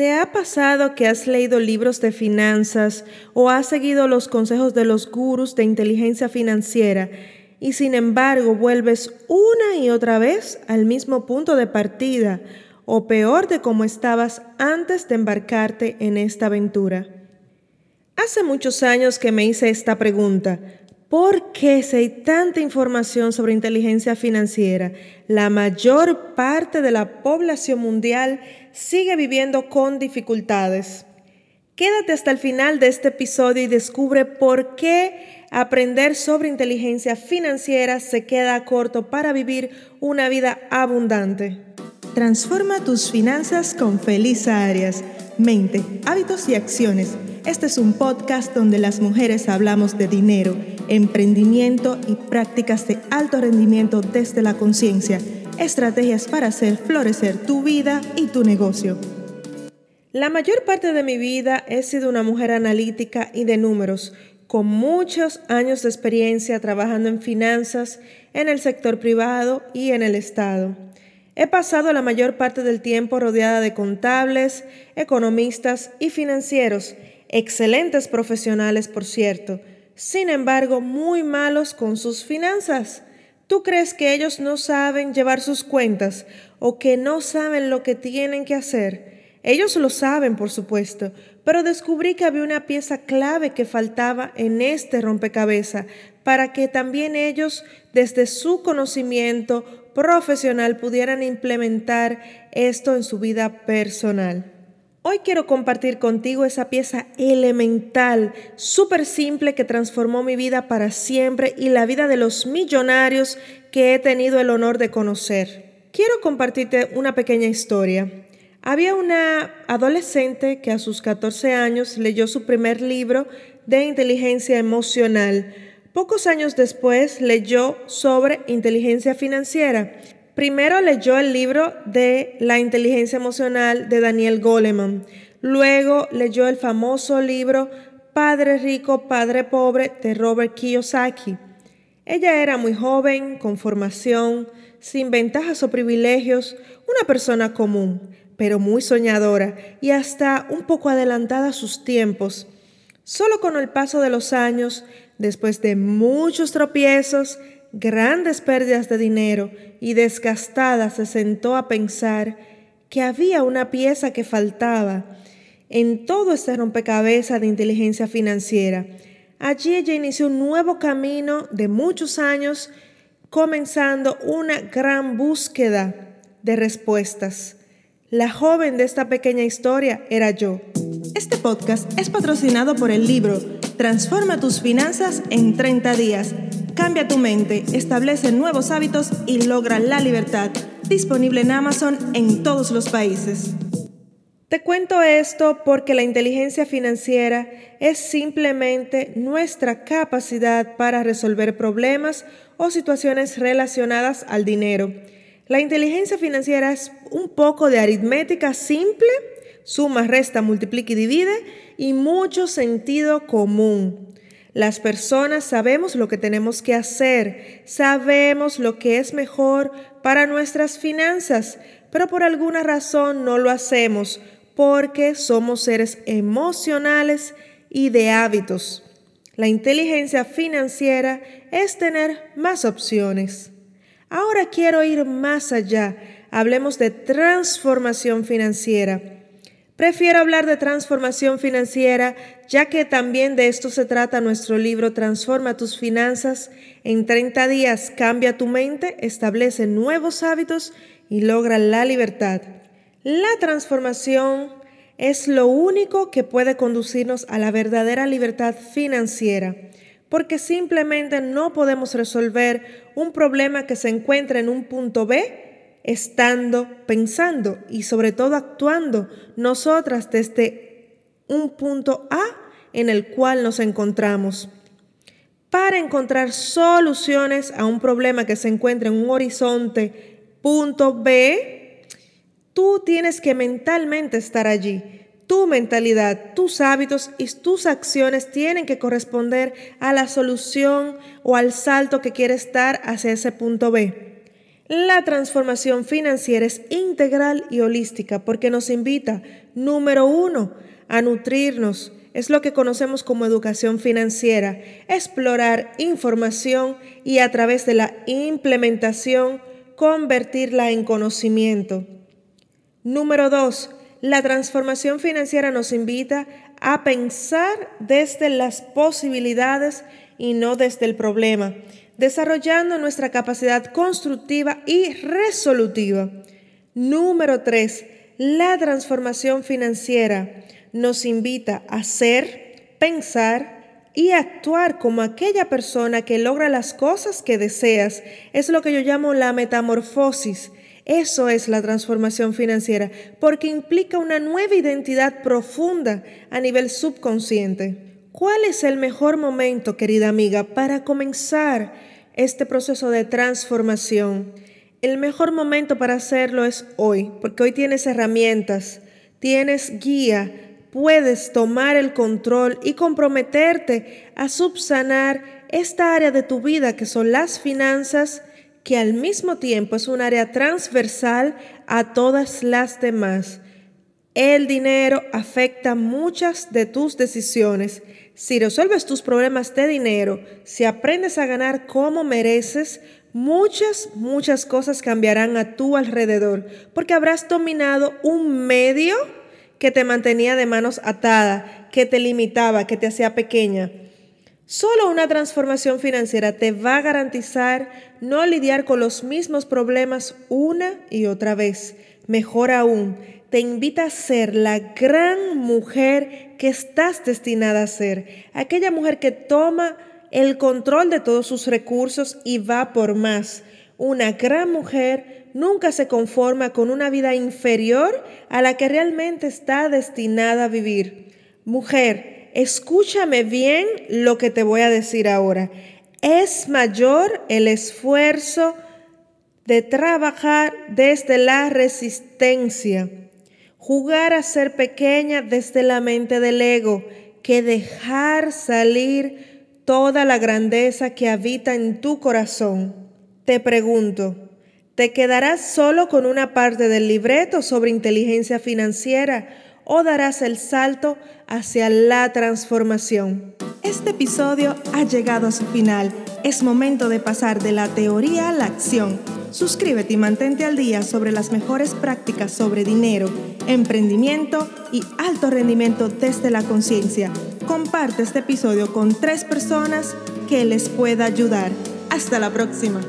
¿Te ha pasado que has leído libros de finanzas o has seguido los consejos de los gurús de inteligencia financiera y sin embargo vuelves una y otra vez al mismo punto de partida o peor de como estabas antes de embarcarte en esta aventura? Hace muchos años que me hice esta pregunta. ¿Por qué si hay tanta información sobre inteligencia financiera, la mayor parte de la población mundial sigue viviendo con dificultades? Quédate hasta el final de este episodio y descubre por qué aprender sobre inteligencia financiera se queda corto para vivir una vida abundante. Transforma tus finanzas con Felisa Arias. Mente, hábitos y acciones. Este es un podcast donde las mujeres hablamos de dinero emprendimiento y prácticas de alto rendimiento desde la conciencia, estrategias para hacer florecer tu vida y tu negocio. La mayor parte de mi vida he sido una mujer analítica y de números, con muchos años de experiencia trabajando en finanzas, en el sector privado y en el Estado. He pasado la mayor parte del tiempo rodeada de contables, economistas y financieros, excelentes profesionales por cierto, sin embargo muy malos con sus finanzas. ¿Tú crees que ellos no saben llevar sus cuentas o que no saben lo que tienen que hacer? Ellos lo saben, por supuesto, pero descubrí que había una pieza clave que faltaba en este rompecabezas para que también ellos, desde su conocimiento profesional, pudieran implementar esto en su vida personal. Hoy quiero compartir contigo esa pieza elemental, súper simple que transformó mi vida para siempre y la vida de los millonarios que he tenido el honor de conocer. Quiero compartirte una pequeña historia. Había una adolescente que a sus 14 años leyó su primer libro de inteligencia emocional. Pocos años después leyó sobre inteligencia financiera Primero leyó el libro de La inteligencia emocional de Daniel Goleman. Luego leyó el famoso libro Padre rico, Padre pobre de Robert Kiyosaki. Ella era muy joven, con formación, sin ventajas o privilegios, una persona común, pero muy soñadora y hasta un poco adelantada a sus tiempos. Solo con el paso de los años, después de muchos tropiezos, grandes pérdidas de dinero y desgastada se sentó a pensar que había una pieza que faltaba en todo este rompecabezas de inteligencia financiera. Allí ella inició un nuevo camino de muchos años, comenzando una gran búsqueda de respuestas. La joven de esta pequeña historia era yo. Este podcast es patrocinado por el libro Transforma tus finanzas en 30 días Cambia tu mente, establece nuevos hábitos y logra la libertad. Disponible en Amazon en todos los países. Te cuento esto porque la inteligencia financiera es simplemente nuestra capacidad para resolver problemas o situaciones relacionadas al dinero. La inteligencia financiera es un poco de aritmética simple, suma, resta, multiplica y divide y mucho sentido común. Las personas sabemos lo que tenemos que hacer, sabemos lo que es mejor para nuestras finanzas, pero por alguna razón no lo hacemos porque somos seres emocionales y de hábitos. La inteligencia financiera es tener más opciones. Ahora quiero ir más allá. Hablemos de transformación financiera. Prefiero hablar de transformación financiera, ya que también de esto se trata nuestro libro Transforma tus finanzas. En 30 días cambia tu mente, establece nuevos hábitos y logra la libertad. La transformación es lo único que puede conducirnos a la verdadera libertad financiera, porque simplemente no podemos resolver un problema que se encuentra en un punto B estando, pensando y sobre todo actuando nosotras desde un punto A en el cual nos encontramos. Para encontrar soluciones a un problema que se encuentra en un horizonte punto B, tú tienes que mentalmente estar allí. Tu mentalidad, tus hábitos y tus acciones tienen que corresponder a la solución o al salto que quieres dar hacia ese punto B. La transformación financiera es integral y holística porque nos invita Número uno, a nutrirnos. Es lo que conocemos como educación financiera, explorar información y a través de la implementación convertirla en conocimiento. Número dos, la transformación financiera nos invita a pensar desde las posibilidades y no desde el problema, desarrollando nuestra capacidad constructiva y resolutiva. Número 3. La transformación financiera nos invita a ser, pensar y actuar como aquella persona que logra las cosas que deseas. Es lo que yo llamo la metamorfosis. Eso es la transformación financiera, porque implica una nueva identidad profunda a nivel subconsciente. ¿Cuál es el mejor momento, querida amiga, para comenzar este proceso de transformación? El mejor momento para hacerlo es hoy, porque hoy tienes herramientas, tienes guía, puedes tomar el control y comprometerte a subsanar esta área de tu vida que son las finanzas, que al mismo tiempo es un área transversal a todas las demás. El dinero afecta muchas de tus decisiones. Si resuelves tus problemas de dinero, si aprendes a ganar como mereces, muchas, muchas cosas cambiarán a tu alrededor, porque habrás dominado un medio que te mantenía de manos atada, que te limitaba, que te hacía pequeña. Solo una transformación financiera te va a garantizar no lidiar con los mismos problemas una y otra vez. Mejor aún, te invita a ser la gran mujer que estás destinada a ser. Aquella mujer que toma el control de todos sus recursos y va por más. Una gran mujer nunca se conforma con una vida inferior a la que realmente está destinada a vivir. Mujer, escúchame bien lo que te voy a decir ahora. Es mayor el esfuerzo de trabajar desde la resistencia jugar a ser pequeña desde la mente del ego, que dejar salir toda la grandeza que habita en tu corazón. Te pregunto, ¿te quedarás solo con una parte del libreto sobre inteligencia financiera o darás el salto hacia la transformación? Este episodio ha llegado a su final. Es momento de pasar de la teoría a la acción Suscríbete y mantente al día sobre las mejores prácticas sobre dinero, emprendimiento y alto rendimiento desde la conciencia. Comparte este episodio con tres personas que les pueda ayudar. Hasta la próxima.